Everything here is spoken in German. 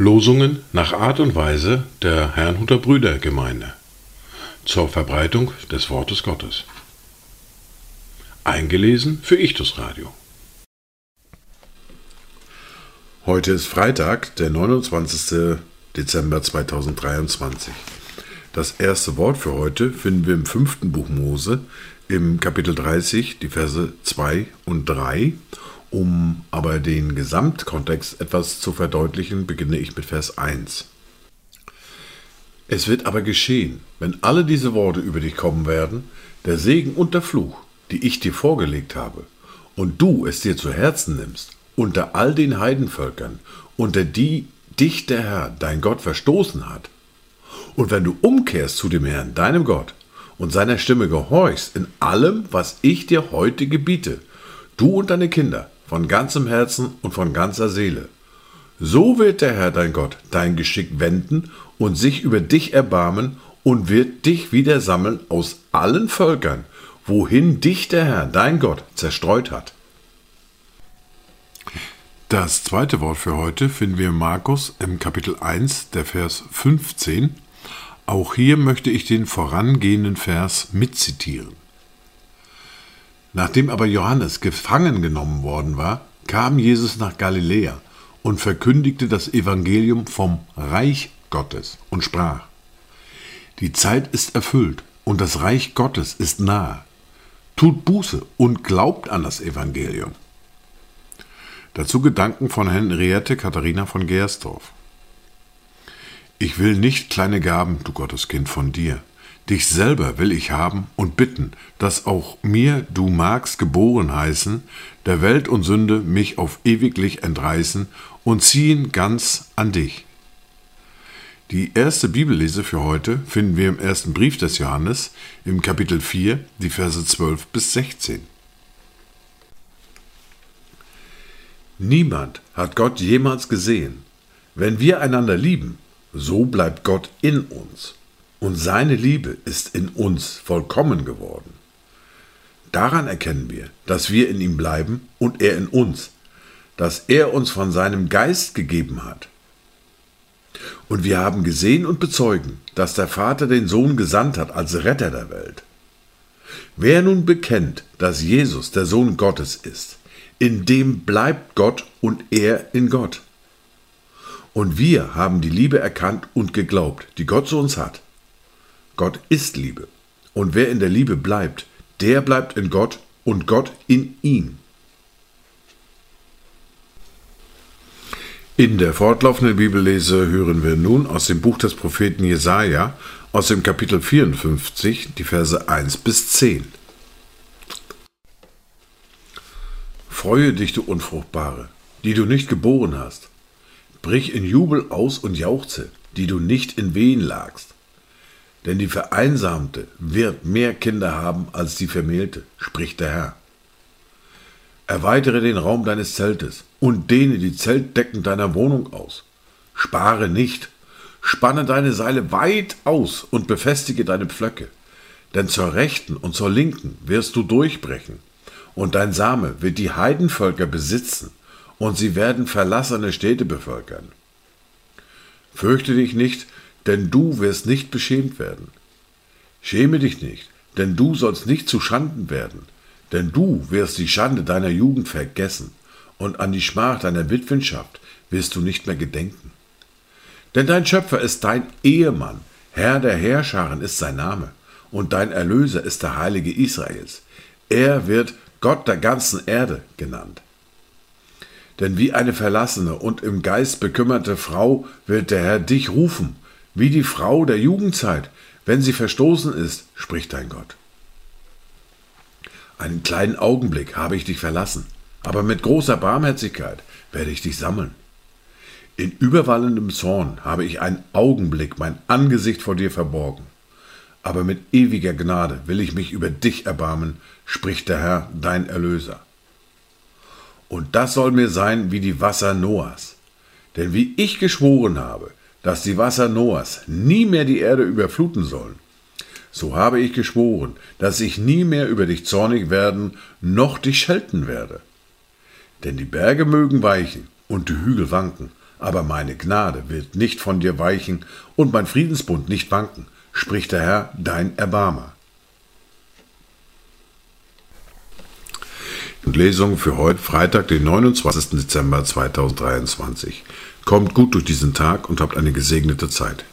Losungen nach Art und Weise der Herrnhuter Brüdergemeinde zur Verbreitung des Wortes Gottes. Eingelesen für Ichtus Radio. Heute ist Freitag, der 29. Dezember 2023. Das erste Wort für heute finden wir im fünften Buch Mose, im Kapitel 30, die Verse 2 und 3. Um aber den Gesamtkontext etwas zu verdeutlichen, beginne ich mit Vers 1. Es wird aber geschehen, wenn alle diese Worte über dich kommen werden, der Segen und der Fluch, die ich dir vorgelegt habe, und du es dir zu Herzen nimmst, unter all den Heidenvölkern, unter die dich der Herr, dein Gott, verstoßen hat, und wenn du umkehrst zu dem Herrn, deinem Gott, und seiner Stimme gehorchst in allem, was ich dir heute gebiete, du und deine Kinder, von ganzem Herzen und von ganzer Seele, so wird der Herr dein Gott dein Geschick wenden und sich über dich erbarmen und wird dich wieder sammeln aus allen Völkern, wohin dich der Herr dein Gott zerstreut hat. Das zweite Wort für heute finden wir in Markus im Kapitel 1, der Vers 15. Auch hier möchte ich den vorangehenden Vers mitzitieren. Nachdem aber Johannes gefangen genommen worden war, kam Jesus nach Galiläa und verkündigte das Evangelium vom Reich Gottes und sprach, Die Zeit ist erfüllt und das Reich Gottes ist nahe. Tut Buße und glaubt an das Evangelium. Dazu Gedanken von Henriette Katharina von Gersdorf. Ich will nicht kleine Gaben, du Gotteskind, von dir. Dich selber will ich haben und bitten, dass auch mir du magst geboren heißen, der Welt und Sünde mich auf ewiglich entreißen und ziehen ganz an dich. Die erste Bibellese für heute finden wir im ersten Brief des Johannes im Kapitel 4, die Verse 12 bis 16. Niemand hat Gott jemals gesehen. Wenn wir einander lieben, so bleibt Gott in uns und seine Liebe ist in uns vollkommen geworden. Daran erkennen wir, dass wir in ihm bleiben und er in uns, dass er uns von seinem Geist gegeben hat. Und wir haben gesehen und bezeugen, dass der Vater den Sohn gesandt hat als Retter der Welt. Wer nun bekennt, dass Jesus der Sohn Gottes ist, in dem bleibt Gott und er in Gott. Und wir haben die Liebe erkannt und geglaubt, die Gott zu uns hat. Gott ist Liebe. Und wer in der Liebe bleibt, der bleibt in Gott und Gott in ihm. In der fortlaufenden Bibellese hören wir nun aus dem Buch des Propheten Jesaja, aus dem Kapitel 54, die Verse 1 bis 10. Freue dich, du Unfruchtbare, die du nicht geboren hast. Brich in Jubel aus und jauchze, die du nicht in Wehen lagst. Denn die Vereinsamte wird mehr Kinder haben als die Vermählte, spricht der Herr. Erweitere den Raum deines Zeltes und dehne die Zeltdecken deiner Wohnung aus. Spare nicht, spanne deine Seile weit aus und befestige deine Pflöcke. Denn zur Rechten und zur Linken wirst du durchbrechen und dein Same wird die Heidenvölker besitzen, und sie werden verlassene Städte bevölkern. Fürchte dich nicht, denn du wirst nicht beschämt werden. Schäme dich nicht, denn du sollst nicht zu Schanden werden, denn du wirst die Schande deiner Jugend vergessen, und an die Schmach deiner Witwenschaft wirst du nicht mehr gedenken. Denn dein Schöpfer ist dein Ehemann, Herr der Herrscharen ist sein Name, und dein Erlöser ist der Heilige Israels. Er wird Gott der ganzen Erde genannt. Denn wie eine verlassene und im Geist bekümmerte Frau wird der Herr dich rufen, wie die Frau der Jugendzeit, wenn sie verstoßen ist, spricht dein Gott. Einen kleinen Augenblick habe ich dich verlassen, aber mit großer Barmherzigkeit werde ich dich sammeln. In überwallendem Zorn habe ich einen Augenblick mein Angesicht vor dir verborgen aber mit ewiger Gnade will ich mich über dich erbarmen, spricht der Herr, dein Erlöser. Und das soll mir sein wie die Wasser Noahs. Denn wie ich geschworen habe, dass die Wasser Noahs nie mehr die Erde überfluten sollen, so habe ich geschworen, dass ich nie mehr über dich zornig werden, noch dich schelten werde. Denn die Berge mögen weichen und die Hügel wanken, aber meine Gnade wird nicht von dir weichen und mein Friedensbund nicht wanken, spricht der Herr, dein Erbarmer. Und Lesung für heute, Freitag, den 29. Dezember 2023. Kommt gut durch diesen Tag und habt eine gesegnete Zeit.